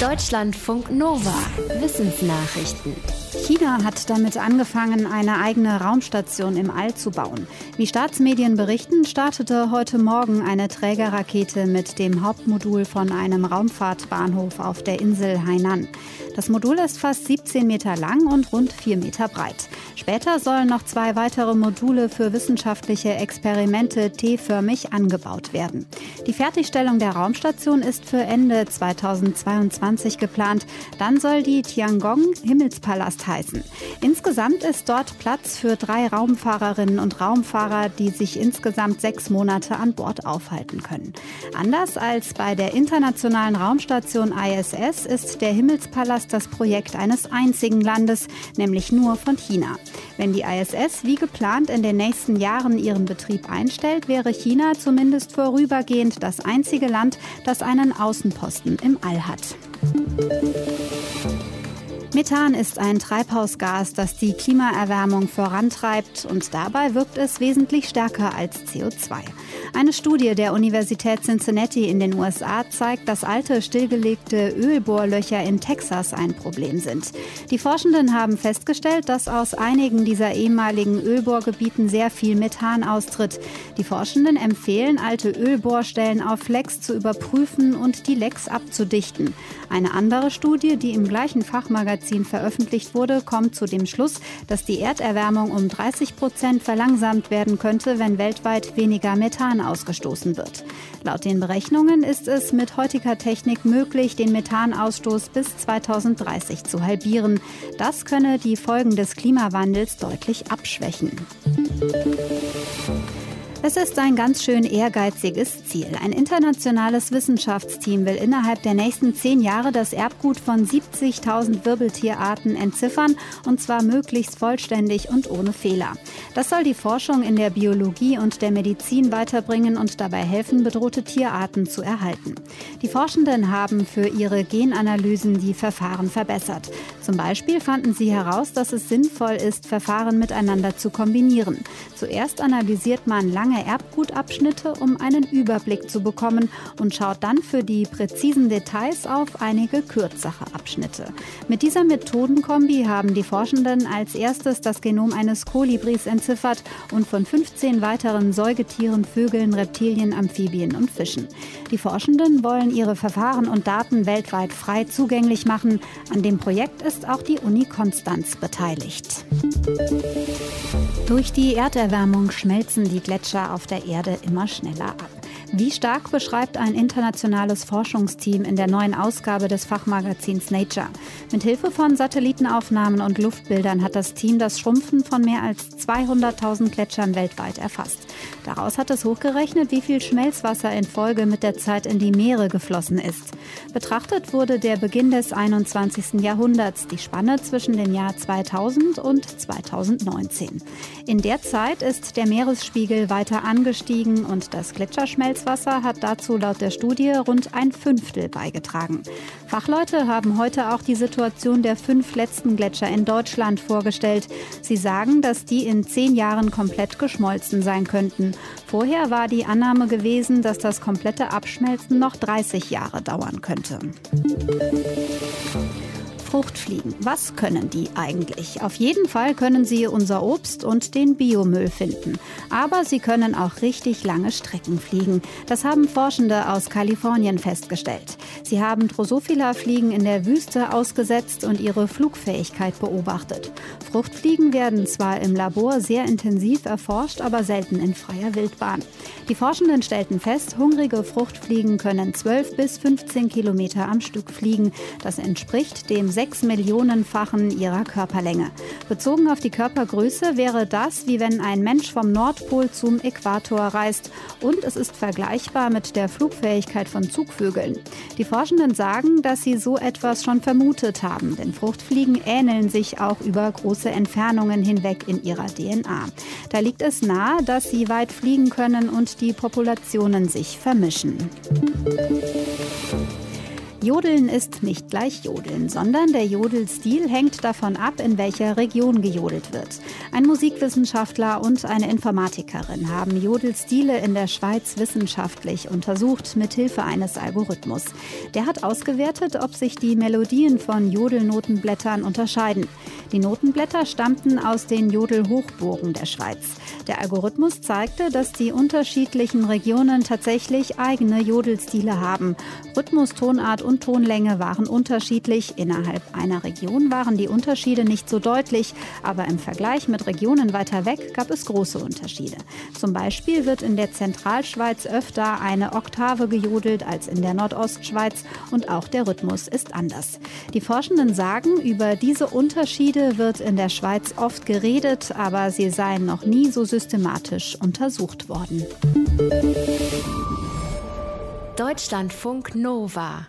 Deutschlandfunk Nova. Wissensnachrichten. China hat damit angefangen, eine eigene Raumstation im All zu bauen. Wie Staatsmedien berichten, startete heute Morgen eine Trägerrakete mit dem Hauptmodul von einem Raumfahrtbahnhof auf der Insel Hainan. Das Modul ist fast 17 Meter lang und rund 4 Meter breit. Später sollen noch zwei weitere Module für wissenschaftliche Experimente T-förmig angebaut werden. Die Fertigstellung der Raumstation ist für Ende 2022 geplant. Dann soll die Tiangong Himmelspalast heißen. Insgesamt ist dort Platz für drei Raumfahrerinnen und Raumfahrer, die sich insgesamt sechs Monate an Bord aufhalten können. Anders als bei der internationalen Raumstation ISS ist der Himmelspalast das Projekt eines einzigen Landes, nämlich nur von China. Wenn die ISS wie geplant in den nächsten Jahren ihren Betrieb einstellt, wäre China zumindest vorübergehend das einzige Land, das einen Außenposten im All hat. Methan ist ein Treibhausgas, das die Klimaerwärmung vorantreibt und dabei wirkt es wesentlich stärker als CO2. Eine Studie der Universität Cincinnati in den USA zeigt, dass alte stillgelegte Ölbohrlöcher in Texas ein Problem sind. Die Forschenden haben festgestellt, dass aus einigen dieser ehemaligen Ölbohrgebieten sehr viel Methan austritt. Die Forschenden empfehlen, alte Ölbohrstellen auf Lecks zu überprüfen und die Lecks abzudichten. Eine andere Studie, die im gleichen Fachmagazin veröffentlicht wurde, kommt zu dem Schluss, dass die Erderwärmung um 30 Prozent verlangsamt werden könnte, wenn weltweit weniger Methan ausgestoßen wird. Laut den Berechnungen ist es mit heutiger Technik möglich, den Methanausstoß bis 2030 zu halbieren. Das könne die Folgen des Klimawandels deutlich abschwächen. Es ist ein ganz schön ehrgeiziges Ziel. Ein internationales Wissenschaftsteam will innerhalb der nächsten zehn Jahre das Erbgut von 70.000 Wirbeltierarten entziffern und zwar möglichst vollständig und ohne Fehler. Das soll die Forschung in der Biologie und der Medizin weiterbringen und dabei helfen, bedrohte Tierarten zu erhalten. Die Forschenden haben für ihre Genanalysen die Verfahren verbessert. Zum Beispiel fanden sie heraus, dass es sinnvoll ist, Verfahren miteinander zu kombinieren. Zuerst analysiert man lange lange Erbgutabschnitte, um einen Überblick zu bekommen und schaut dann für die präzisen Details auf einige kürzere Abschnitte. Mit dieser Methodenkombi haben die Forschenden als erstes das Genom eines Kolibris entziffert und von 15 weiteren Säugetieren, Vögeln, Reptilien, Amphibien und Fischen. Die Forschenden wollen ihre Verfahren und Daten weltweit frei zugänglich machen. An dem Projekt ist auch die Uni Konstanz beteiligt. Durch die Erderwärmung schmelzen die Gletscher auf der Erde immer schneller ab. Wie stark beschreibt ein internationales Forschungsteam in der neuen Ausgabe des Fachmagazins Nature. Mit Hilfe von Satellitenaufnahmen und Luftbildern hat das Team das Schrumpfen von mehr als 200.000 Gletschern weltweit erfasst. Daraus hat es hochgerechnet, wie viel Schmelzwasser in Folge mit der Zeit in die Meere geflossen ist. Betrachtet wurde der Beginn des 21. Jahrhunderts, die Spanne zwischen dem Jahr 2000 und 2019. In der Zeit ist der Meeresspiegel weiter angestiegen und das Gletscherschmelz Salzwasser hat dazu laut der Studie rund ein Fünftel beigetragen. Fachleute haben heute auch die Situation der fünf letzten Gletscher in Deutschland vorgestellt. Sie sagen, dass die in zehn Jahren komplett geschmolzen sein könnten. Vorher war die Annahme gewesen, dass das komplette Abschmelzen noch 30 Jahre dauern könnte. Fruchtfliegen. Was können die eigentlich? Auf jeden Fall können sie unser Obst und den Biomüll finden. Aber sie können auch richtig lange Strecken fliegen. Das haben Forschende aus Kalifornien festgestellt. Sie haben Drosophila-Fliegen in der Wüste ausgesetzt und ihre Flugfähigkeit beobachtet. Fruchtfliegen werden zwar im Labor sehr intensiv erforscht, aber selten in freier Wildbahn. Die Forschenden stellten fest, hungrige Fruchtfliegen können 12 bis 15 Kilometer am Stück fliegen. Das entspricht dem 6 sechs Millionenfachen ihrer Körperlänge. Bezogen auf die Körpergröße wäre das, wie wenn ein Mensch vom Nordpol zum Äquator reist. Und es ist vergleichbar mit der Flugfähigkeit von Zugvögeln. Die Forschenden sagen, dass sie so etwas schon vermutet haben, denn Fruchtfliegen ähneln sich auch über große Entfernungen hinweg in ihrer DNA. Da liegt es nahe, dass sie weit fliegen können und die Populationen sich vermischen. Jodeln ist nicht gleich Jodeln, sondern der Jodelstil hängt davon ab, in welcher Region gejodelt wird. Ein Musikwissenschaftler und eine Informatikerin haben Jodelstile in der Schweiz wissenschaftlich untersucht mit Hilfe eines Algorithmus. Der hat ausgewertet, ob sich die Melodien von Jodelnotenblättern unterscheiden. Die Notenblätter stammten aus den Jodelhochburgen der Schweiz. Der Algorithmus zeigte, dass die unterschiedlichen Regionen tatsächlich eigene Jodelstile haben. Rhythmus, Tonart und Tonlänge waren unterschiedlich. Innerhalb einer Region waren die Unterschiede nicht so deutlich, aber im Vergleich mit Regionen weiter weg gab es große Unterschiede. Zum Beispiel wird in der Zentralschweiz öfter eine Oktave gejodelt als in der Nordostschweiz und auch der Rhythmus ist anders. Die Forschenden sagen, über diese Unterschiede Suizide wird in der Schweiz oft geredet, aber sie seien noch nie so systematisch untersucht worden. Deutschlandfunk Nova